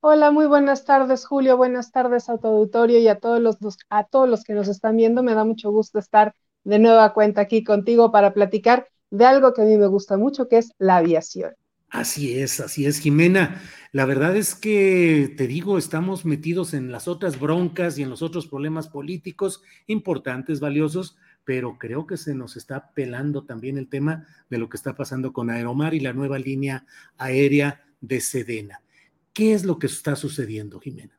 Hola, muy buenas tardes, Julio. Buenas tardes a auditorio y a todos los, a todos los que nos están viendo. Me da mucho gusto estar de nueva cuenta aquí contigo para platicar de algo que a mí me gusta mucho, que es la aviación. Así es, así es, Jimena. La verdad es que, te digo, estamos metidos en las otras broncas y en los otros problemas políticos importantes, valiosos, pero creo que se nos está pelando también el tema de lo que está pasando con Aeromar y la nueva línea aérea de Sedena. ¿Qué es lo que está sucediendo, Jimena?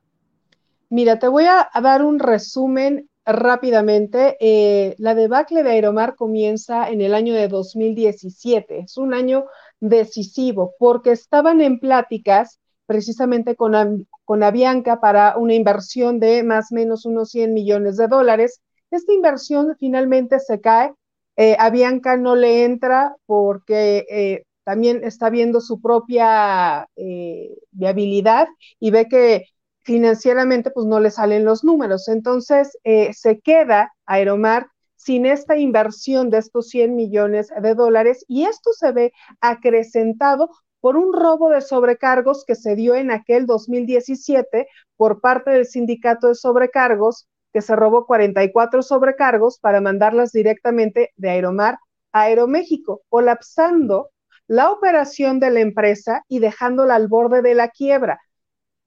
Mira, te voy a, dar un resumen rápidamente. Eh, la debacle de Aeromar comienza en el año de 2017. Es un año decisivo porque estaban en pláticas precisamente con, con Avianca para una inversión de más o menos unos 100 millones de dólares. Esta inversión finalmente se cae. Eh, Avianca no le entra porque eh, también está viendo su propia eh, viabilidad y ve que financieramente pues no le salen los números. Entonces eh, se queda Aeromar sin esta inversión de estos 100 millones de dólares y esto se ve acrecentado por un robo de sobrecargos que se dio en aquel 2017 por parte del sindicato de sobrecargos, que se robó 44 sobrecargos para mandarlas directamente de Aeromar a Aeroméxico, colapsando la operación de la empresa y dejándola al borde de la quiebra.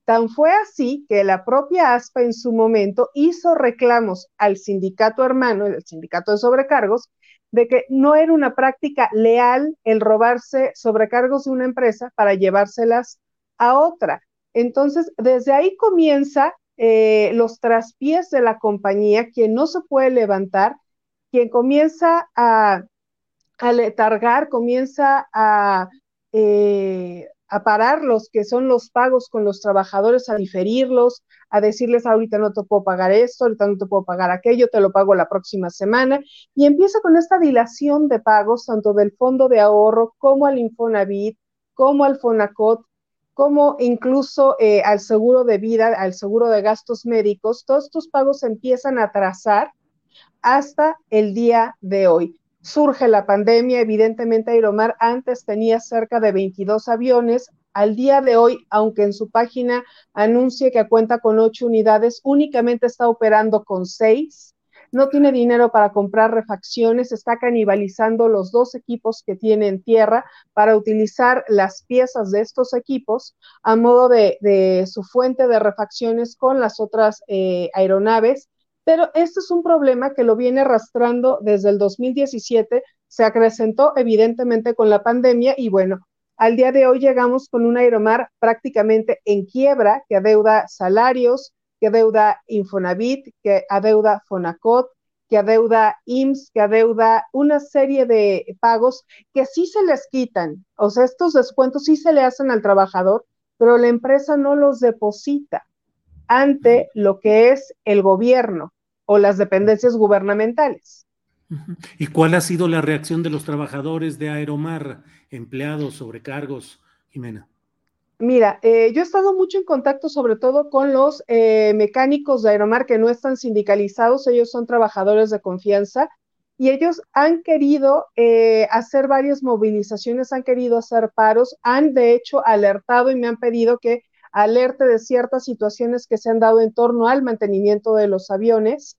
Tan fue así que la propia ASPA en su momento hizo reclamos al sindicato hermano, el sindicato de sobrecargos, de que no era una práctica leal el robarse sobrecargos de una empresa para llevárselas a otra. Entonces, desde ahí comienza eh, los traspiés de la compañía, quien no se puede levantar, quien comienza a a letargar, comienza a, eh, a parar los que son los pagos con los trabajadores, a diferirlos, a decirles ahorita no te puedo pagar esto, ahorita no te puedo pagar aquello, te lo pago la próxima semana. Y empieza con esta dilación de pagos, tanto del fondo de ahorro como al Infonavit, como al Fonacot, como incluso eh, al seguro de vida, al seguro de gastos médicos, todos estos pagos empiezan a trazar hasta el día de hoy surge la pandemia, evidentemente Aeromar antes tenía cerca de 22 aviones. Al día de hoy, aunque en su página anuncie que cuenta con ocho unidades, únicamente está operando con seis. No tiene dinero para comprar refacciones, está canibalizando los dos equipos que tiene en tierra para utilizar las piezas de estos equipos a modo de, su fuente de refacciones con las otras eh, aeronaves pero este es un problema que lo viene arrastrando desde el 2017, se acrecentó evidentemente con la pandemia y bueno, al día de hoy llegamos con un Aeromar prácticamente en quiebra, que adeuda salarios, que adeuda Infonavit, que adeuda Fonacot, que adeuda IMSS, que adeuda una serie de pagos que sí se les quitan. O sea, estos descuentos sí se le hacen al trabajador, pero la empresa no los deposita ante lo que es el gobierno o las dependencias gubernamentales. ¿Y cuál ha sido la reacción de los trabajadores de Aeromar, empleados, sobrecargos, Jimena? Mira, eh, yo he estado mucho en contacto sobre todo con los eh, mecánicos de Aeromar que no están sindicalizados, ellos son trabajadores de confianza y ellos han querido eh, hacer varias movilizaciones, han querido hacer paros, han de hecho alertado y me han pedido que alerte de ciertas situaciones que se han dado en torno al mantenimiento de los aviones.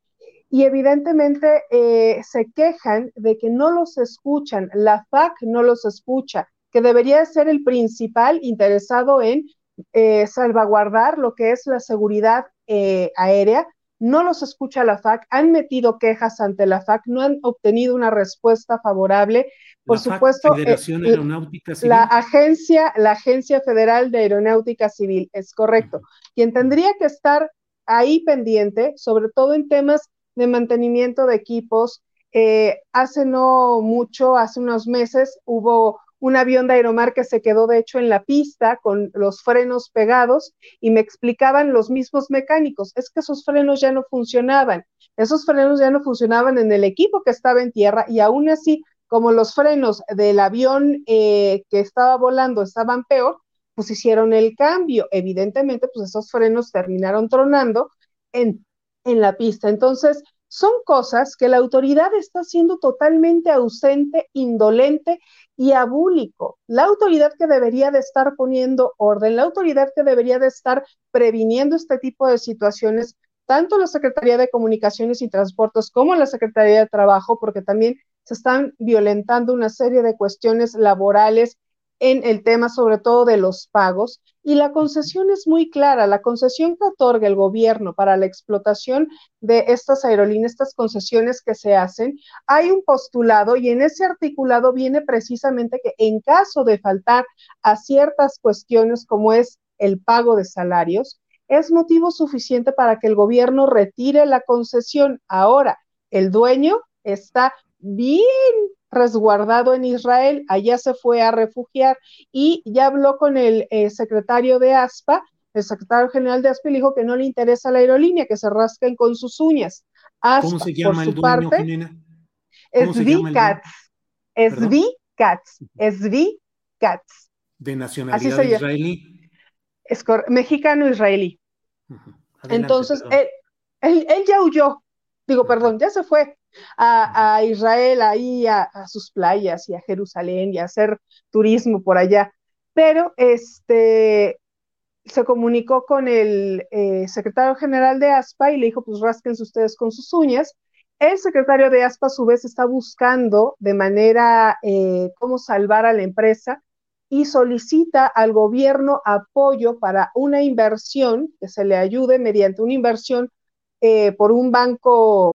Y evidentemente eh, se quejan de que no los escuchan, la FAC no los escucha, que debería ser el principal interesado en eh, salvaguardar lo que es la seguridad aérea, no los escucha la FAC, han metido quejas ante la FAC, no han obtenido una respuesta favorable. Por supuesto, eh, Aeronáutica Civil. la agencia, la Agencia Federal de Aeronáutica Civil, es correcto. Quien tendría que estar ahí pendiente, sobre todo en temas de mantenimiento de equipos. Eh, hace no mucho, hace unos meses, hubo un avión de Aeromar que se quedó de hecho en la pista con los frenos pegados y me explicaban los mismos mecánicos, es que esos frenos ya no funcionaban, esos frenos ya no funcionaban en el equipo que estaba en tierra y aún así, como los frenos del avión eh, que estaba volando estaban peor, pues hicieron el cambio. Evidentemente, pues esos frenos terminaron tronando en, en la pista. Entonces, son cosas que la autoridad está siendo totalmente ausente, indolente y abúlico. La autoridad que debería de estar poniendo orden, la autoridad que debería de estar previniendo este tipo de situaciones, tanto la Secretaría de Comunicaciones y Transportes como la Secretaría de Trabajo, porque también se están violentando una serie de cuestiones laborales en el tema sobre todo de los pagos. Y la concesión es muy clara, la concesión que otorga el gobierno para la explotación de estas aerolíneas, estas concesiones que se hacen, hay un postulado y en ese articulado viene precisamente que en caso de faltar a ciertas cuestiones como es el pago de salarios, es motivo suficiente para que el gobierno retire la concesión. Ahora, el dueño está bien resguardado en Israel, allá se fue a refugiar y ya habló con el eh, secretario de ASPA, el secretario general de ASPA, y dijo que no le interesa la aerolínea, que se rasquen con sus uñas. ¿Cómo se llama por el su dueño, parte, Es V-Cats, es V-Cats, es V-Cats. ¿De nacionalidad israelí? Es mexicano-israelí. Entonces, él, él ya huyó, digo, perdón, ya se fue, a, Israel, ahí a, sus playas y a Jerusalén y a hacer turismo por allá. Pero este se comunicó con el eh, secretario general de ASPA y le dijo, pues rasquense ustedes con sus uñas. El secretario de ASPA a su vez está buscando de manera eh, cómo salvar a la empresa y solicita al gobierno apoyo para una inversión, que se le ayude mediante una inversión eh, por un banco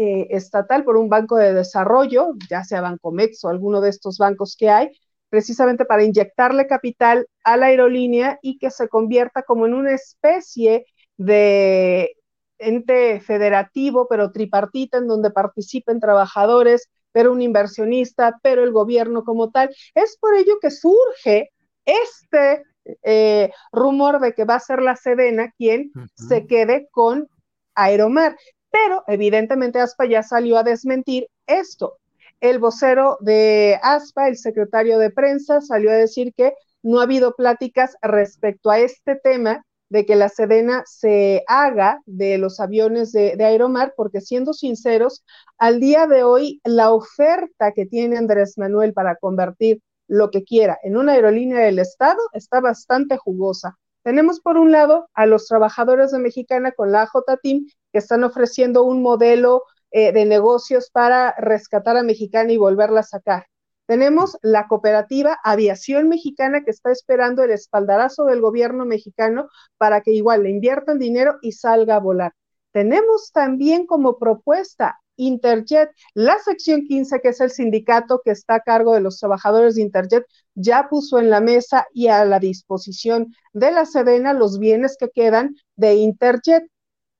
Eh, estatal por un banco de desarrollo, ya sea Bancomex o alguno de estos bancos que hay, precisamente para inyectarle capital a la aerolínea y que se convierta como en una especie de ente federativo, pero tripartita, en donde participen trabajadores, pero un inversionista, pero el gobierno como tal. Es por ello que surge este eh, rumor de que va a ser la Sedena quien se quede con Aeromar pero evidentemente ASPA ya salió a desmentir esto. El vocero de ASPA, el secretario de prensa, salió a decir que no ha habido pláticas respecto a este tema de que la Sedena se haga de los aviones de, Aeromar, porque siendo sinceros, al día de hoy la oferta que tiene Andrés Manuel para convertir lo que quiera en una aerolínea del Estado está bastante jugosa. Tenemos por un lado a los trabajadores de Mexicana con la AJ-Team que están ofreciendo un modelo eh, de negocios para rescatar a Mexicana y volverla a sacar. Tenemos la cooperativa Aviación Mexicana que está esperando el espaldarazo del gobierno mexicano para que igual le inviertan dinero y salga a volar. Tenemos también como propuesta Interjet, la sección 15, que es el sindicato que está a cargo de los trabajadores de Interjet, ya puso en la mesa y a la disposición de la Sedena los bienes que quedan de Interjet.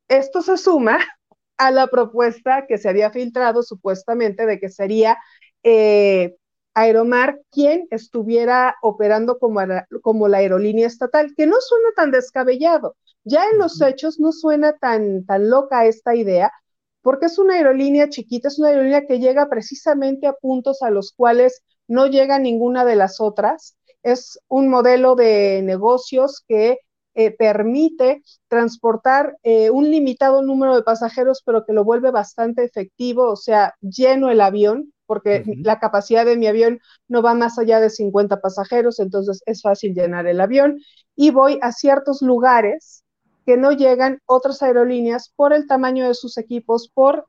Esto se suma a la propuesta que se había filtrado supuestamente de que sería eh, Aeromar quien estuviera operando como, como la aerolínea estatal, que no suena tan descabellado. Ya en los hechos no suena tan, tan loca esta idea, porque es una aerolínea chiquita, es una aerolínea que llega precisamente a puntos a los cuales no llega ninguna de las otras. Es un modelo de negocios que eh, permite transportar eh, un limitado número de pasajeros, pero que lo vuelve bastante efectivo, o sea, lleno el avión, porque la capacidad de mi avión no va más allá de 50 pasajeros, entonces es fácil llenar el avión. Y voy a ciertos lugares que no llegan otras aerolíneas por el tamaño de sus equipos, por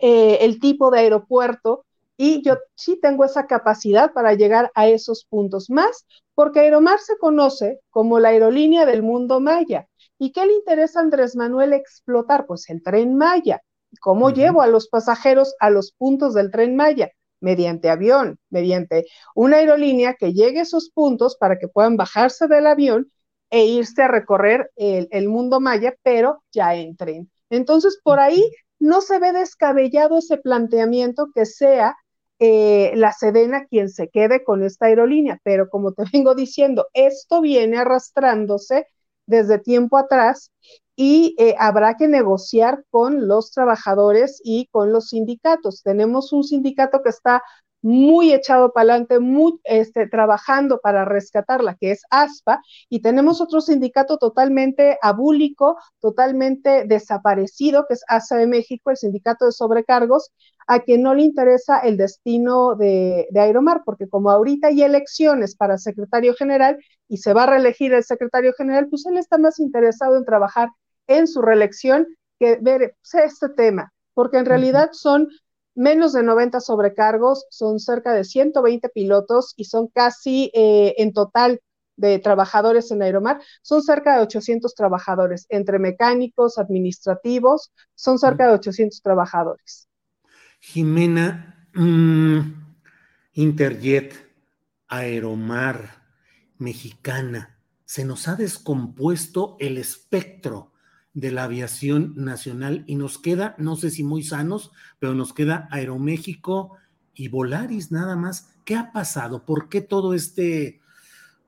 eh, el tipo de aeropuerto y yo sí tengo esa capacidad para llegar a esos puntos más, porque Aeromar se conoce como la aerolínea del mundo maya. ¿Y qué le interesa a Andrés Manuel explotar? Pues el tren Maya. ¿Cómo llevo a los pasajeros a los puntos del tren Maya? Mediante avión, mediante una aerolínea que llegue a esos puntos para que puedan bajarse del avión e irse a recorrer el, mundo maya, pero ya en tren. Entonces, por ahí no se ve descabellado ese planteamiento que sea eh, la Sedena quien se quede con esta aerolínea, pero como te vengo diciendo, esto viene arrastrándose desde tiempo atrás y eh, habrá que negociar con los trabajadores y con los sindicatos. Tenemos un sindicato que está muy echado para adelante, muy este, trabajando para rescatarla, que es ASPA, y tenemos otro sindicato totalmente abúlico, totalmente desaparecido, que es ASA de México, el sindicato de sobrecargos, a quien no le interesa el destino de, de Aeromar, porque como ahorita hay elecciones para secretario general y se va a reelegir el secretario general, pues él está más interesado en trabajar en su reelección que ver pues, este tema, porque en realidad son menos de 90 sobrecargos, son cerca de 120 pilotos y son casi eh, en total de trabajadores en Aeromar, son cerca de 800 trabajadores, entre mecánicos, administrativos, son cerca de 800 trabajadores. Jimena, mm, Interjet, Aeromar, Mexicana, se nos ha descompuesto el espectro de la aviación nacional y nos queda, no sé si muy sanos, pero nos queda Aeroméxico y Volaris nada más. ¿Qué ha pasado? ¿Por qué todo este,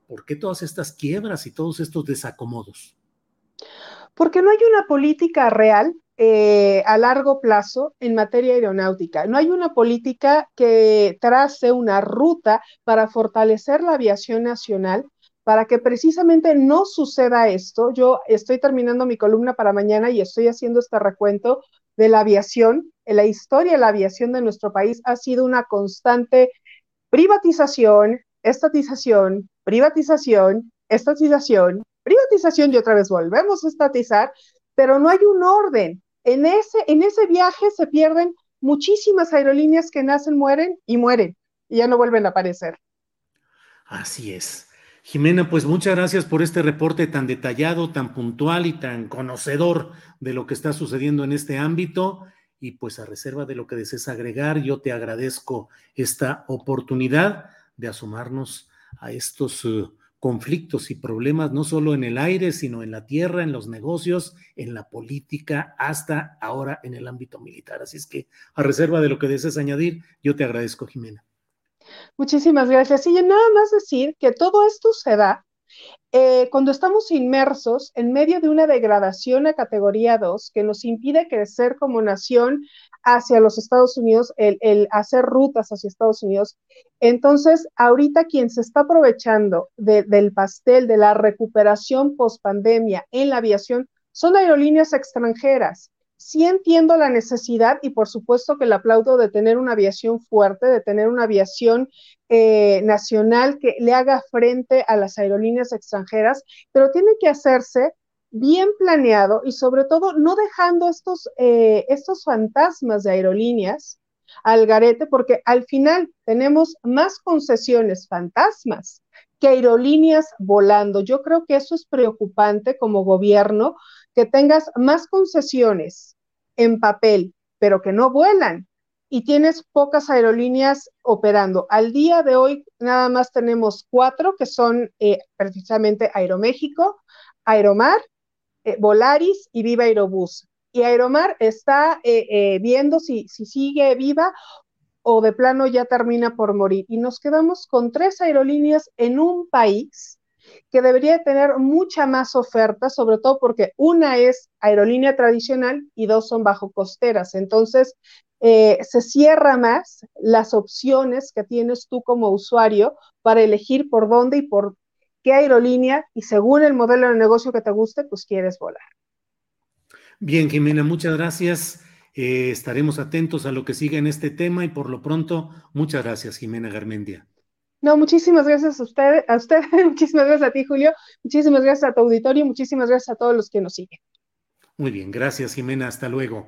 por qué todas estas quiebras y todos estos desacomodos? Porque no hay una política real eh, a largo plazo en materia aeronáutica. No hay una política que trace una ruta para fortalecer la aviación nacional para que precisamente no suceda esto. Yo estoy terminando mi columna para mañana y estoy haciendo este recuento de la aviación. En la historia de la aviación de nuestro país ha sido una constante privatización, estatización, privatización, estatización, privatización y otra vez volvemos a estatizar, pero no hay un orden. En ese, en ese viaje se pierden muchísimas aerolíneas que nacen, mueren y mueren y ya no vuelven a aparecer. Así es. Jimena, pues muchas gracias por este reporte tan detallado, tan puntual y tan conocedor de lo que está sucediendo en este ámbito. Y pues a reserva de lo que desees agregar, yo te agradezco esta oportunidad de asomarnos a estos eh, conflictos y problemas, no solo en el aire, sino en la tierra, en los negocios, en la política, hasta ahora en el ámbito militar. Así es que a reserva de lo que desees añadir, yo te agradezco, Jimena. Muchísimas gracias. Y nada más decir que todo esto se da eh, cuando estamos inmersos en medio de una degradación a categoría 2 que nos impide crecer como nación hacia los Estados Unidos, el, hacer rutas hacia Estados Unidos. Entonces, ahorita quien se está aprovechando del pastel de la recuperación post pandemia en la aviación son aerolíneas extranjeras sí entiendo la necesidad y por supuesto que le aplaudo de tener una aviación fuerte, de tener una aviación eh, nacional que le haga frente a las aerolíneas extranjeras, pero tiene que hacerse bien planeado y sobre todo no dejando estos, eh, estos fantasmas de aerolíneas al garete, porque al final tenemos más concesiones fantasmas que aerolíneas volando. Yo creo que eso es preocupante como gobierno, que tengas más concesiones en papel, pero que no vuelan y tienes pocas aerolíneas operando. Al día de hoy nada más tenemos cuatro que son eh, precisamente Aeroméxico, Aeromar, eh, Volaris y Viva Aerobús. Y Aeromar está eh, viendo si, si sigue viva o de plano ya termina por morir. Y nos quedamos con tres aerolíneas en un país que debería tener mucha más oferta, sobre todo porque una es aerolínea tradicional y dos son bajo costeras. Entonces, eh, se cierra más las opciones que tienes tú como usuario para elegir por dónde y por qué aerolínea y según el modelo de negocio que te guste, pues quieres volar. Bien, Jimena, muchas gracias. Eh, estaremos atentos a lo que siga en este tema y por lo pronto, muchas gracias, Jimena Garmendia. No, muchísimas gracias a usted, a usted, muchísimas gracias a ti, Julio, muchísimas gracias a tu auditorio, muchísimas gracias a todos los que nos siguen. Muy bien, gracias, Jimena, hasta luego.